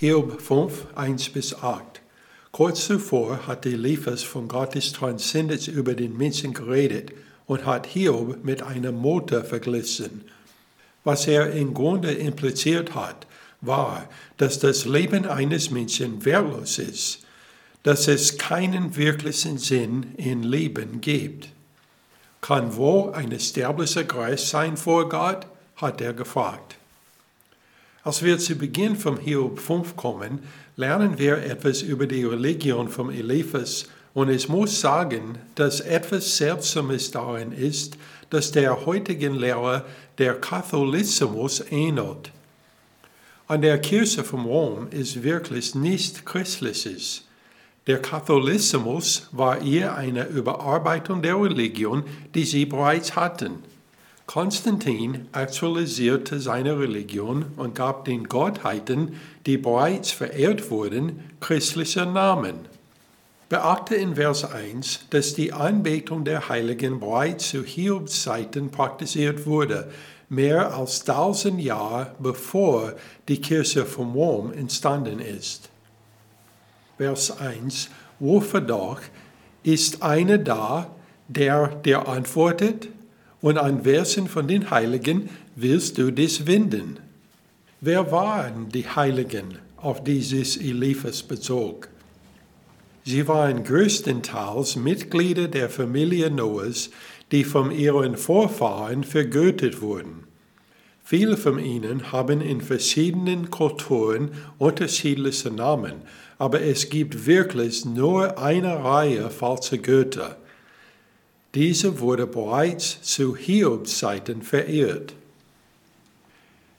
Hiob 5, 1 bis 8. Kurz zuvor hat Eliphas von Gottes Transzendenz über den Menschen geredet und hat Hiob mit einer Motor verglichen. Was er im Grunde impliziert hat, war, dass das Leben eines Menschen wertlos ist, dass es keinen wirklichen Sinn in Leben gibt. Kann wohl ein sterblicher Geist sein vor Gott? hat er gefragt. Als wir zu Beginn vom Hiob 5 kommen, lernen wir etwas über die Religion von Eliphas und ich muss sagen, dass etwas Seltsames darin ist, dass der heutigen Lehre der Katholizismus ähnelt. An der Kirche von Rom ist wirklich nichts Christliches. Der Katholizismus war eher eine Überarbeitung der Religion, die sie bereits hatten. Konstantin aktualisierte seine Religion und gab den Gottheiten, die bereits verehrt wurden, christliche Namen. Beachte in Vers 1, dass die Anbetung der Heiligen bereits zu Hiobs Zeiten praktiziert wurde, mehr als tausend Jahre bevor die Kirche von Rom entstanden ist. Vers 1, rufe doch, ist einer da, der dir antwortet, und an Versen von den Heiligen willst du dich wenden. Wer waren die Heiligen, auf die sich Eliphas bezog? Sie waren größtenteils Mitglieder der Familie Noahs, die von ihren Vorfahren vergötet wurden. Viele von ihnen haben in verschiedenen Kulturen unterschiedliche Namen, aber es gibt wirklich nur eine Reihe falscher Götter. Diese wurde bereits zu Hiobs Zeiten verehrt.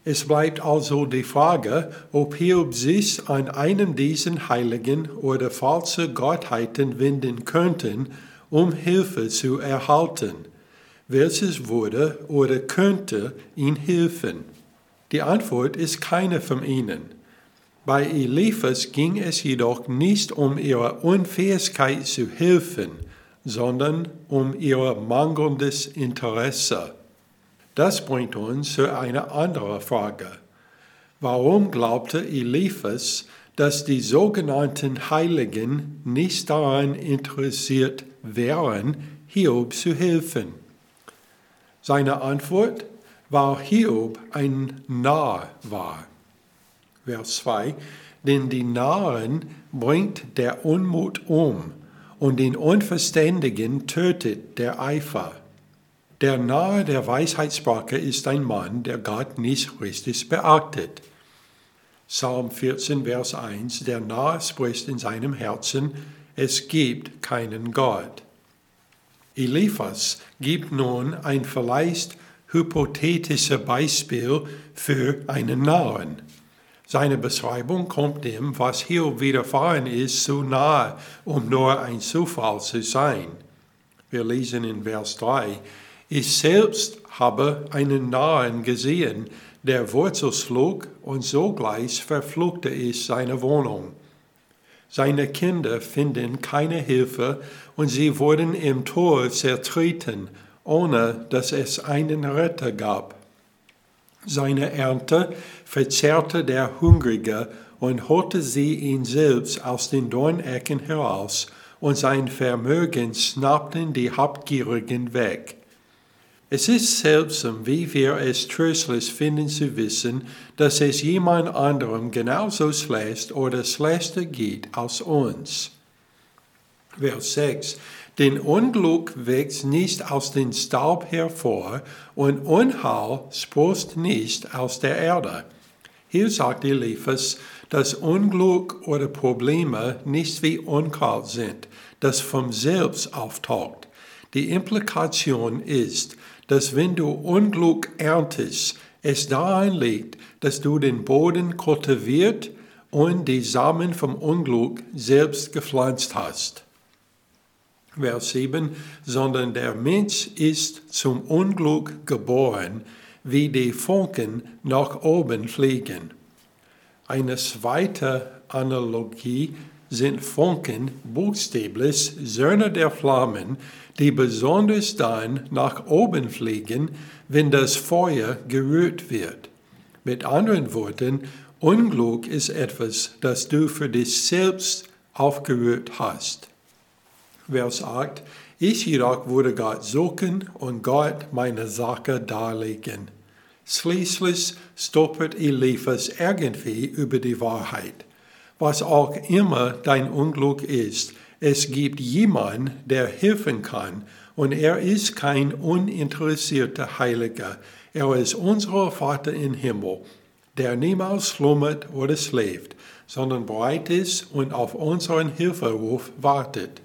Es bleibt also die Frage, ob Hiob sich an einen dieser heiligen oder falsche Gottheiten wenden könnten, um Hilfe zu erhalten. Welches würde oder könnte ihn helfen? Die Antwort ist keine von ihnen. Bei Eliphas ging es jedoch nicht um ihre Unfähigkeit zu helfen, sondern um ihr mangelndes Interesse. Das bringt uns zu einer anderen Frage. Warum glaubte Eliphas, dass die sogenannten Heiligen nicht daran interessiert wären, Hiob zu helfen? Seine Antwort war Hiob ein Narr war. Vers 2, denn die Narren bringt der Unmut um und den Unverständigen tötet der Eifer. Der Nahe der Weisheitssprache ist ein Mann, der Gott nicht richtig beachtet. Psalm 14, Vers 1, der Nahe spricht in seinem Herzen, es gibt keinen Gott. Eliphas gibt nun ein vielleicht hypothetisches Beispiel für einen Nahen. Seine Beschreibung kommt dem, was hier widerfahren ist, zu nahe, um nur ein Zufall zu sein. Wir lesen in Vers 3, ich selbst habe einen Nahen gesehen, der Wurzel schlug und sogleich verfluchte ich seine Wohnung. Seine Kinder finden keine Hilfe und sie wurden im Tor zertreten, ohne dass es einen Retter gab. Seine Ernte verzehrte der Hungrige und holte sie ihn selbst aus den Dornecken heraus, und sein Vermögen schnappten die Habgierigen weg. Es ist seltsam, wie wir es tröstlich finden zu wissen, dass es jemand anderem genauso schlecht oder schlechter geht als uns. Vers 6. Denn Unglück wächst nicht aus dem Staub hervor und Unheil sprost nicht aus der Erde. Hier sagt Eliphas, dass Unglück oder Probleme nicht wie Unkraut sind, das vom Selbst auftaucht. Die Implikation ist, dass wenn du Unglück erntest, es daran liegt, dass du den Boden kultiviert und die Samen vom Unglück selbst gepflanzt hast. Vers 7, sondern der Mensch ist zum Unglück geboren, wie die Funken nach oben fliegen. Eine zweite Analogie sind Funken buchstäblich Söhne der Flammen, die besonders dann nach oben fliegen, wenn das Feuer gerührt wird. Mit anderen Worten, Unglück ist etwas, das du für dich selbst aufgerührt hast. Vers 8. Ich jedoch würde Gott suchen und Gott meine Sache darlegen. Schließlich stolpert Eliphas irgendwie über die Wahrheit. Was auch immer dein Unglück ist, es gibt jemanden, der helfen kann, und er ist kein uninteressierter Heiliger. Er ist unser Vater im Himmel, der niemals schlummert oder schläft, sondern bereit ist und auf unseren Hilferuf wartet.